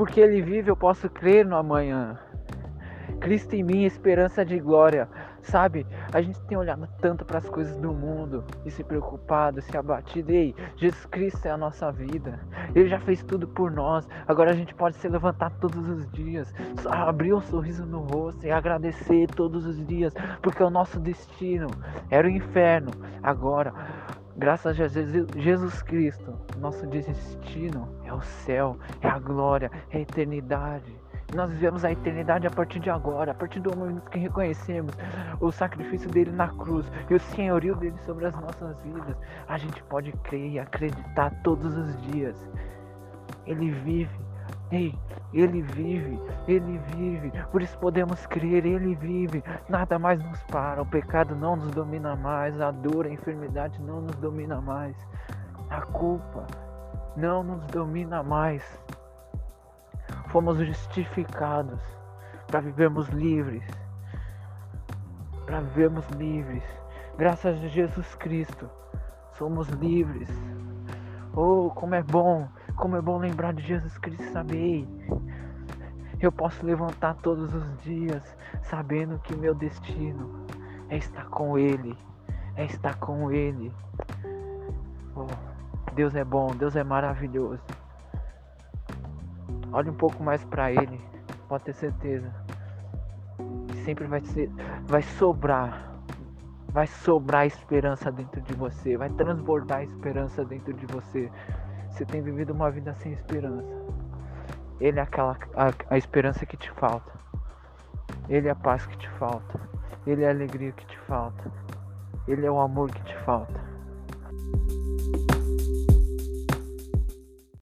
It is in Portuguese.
Porque Ele vive, eu posso crer no amanhã. Cristo em mim, esperança de glória. Sabe, a gente tem olhado tanto para as coisas do mundo e se preocupado, se abatido. Ei, Jesus Cristo é a nossa vida. Ele já fez tudo por nós. Agora a gente pode se levantar todos os dias, abrir um sorriso no rosto e agradecer todos os dias, porque o nosso destino era o inferno. Agora, graças a Jesus Cristo, nosso destino é o céu, é a glória, é a eternidade. Nós vivemos a eternidade a partir de agora, a partir do momento que reconhecemos o sacrifício dele na cruz e o senhorio dele sobre as nossas vidas. A gente pode crer e acreditar todos os dias. Ele vive. Ei, ele vive, ele vive, por isso podemos crer, ele vive, nada mais nos para, o pecado não nos domina mais, a dor, a enfermidade não nos domina mais, a culpa não nos domina mais fomos justificados para vivermos livres. Para vivermos livres. Graças a Jesus Cristo, somos livres. Oh, como é bom, como é bom lembrar de Jesus Cristo, saber. Eu posso levantar todos os dias sabendo que meu destino é estar com Ele, é estar com Ele. Oh, Deus é bom, Deus é maravilhoso. Olhe um pouco mais para ele, pode ter certeza. Sempre vai ser, vai sobrar, vai sobrar esperança dentro de você, vai transbordar esperança dentro de você. Você tem vivido uma vida sem esperança. Ele é aquela a, a esperança que te falta. Ele é a paz que te falta. Ele é a alegria que te falta. Ele é o amor que te falta.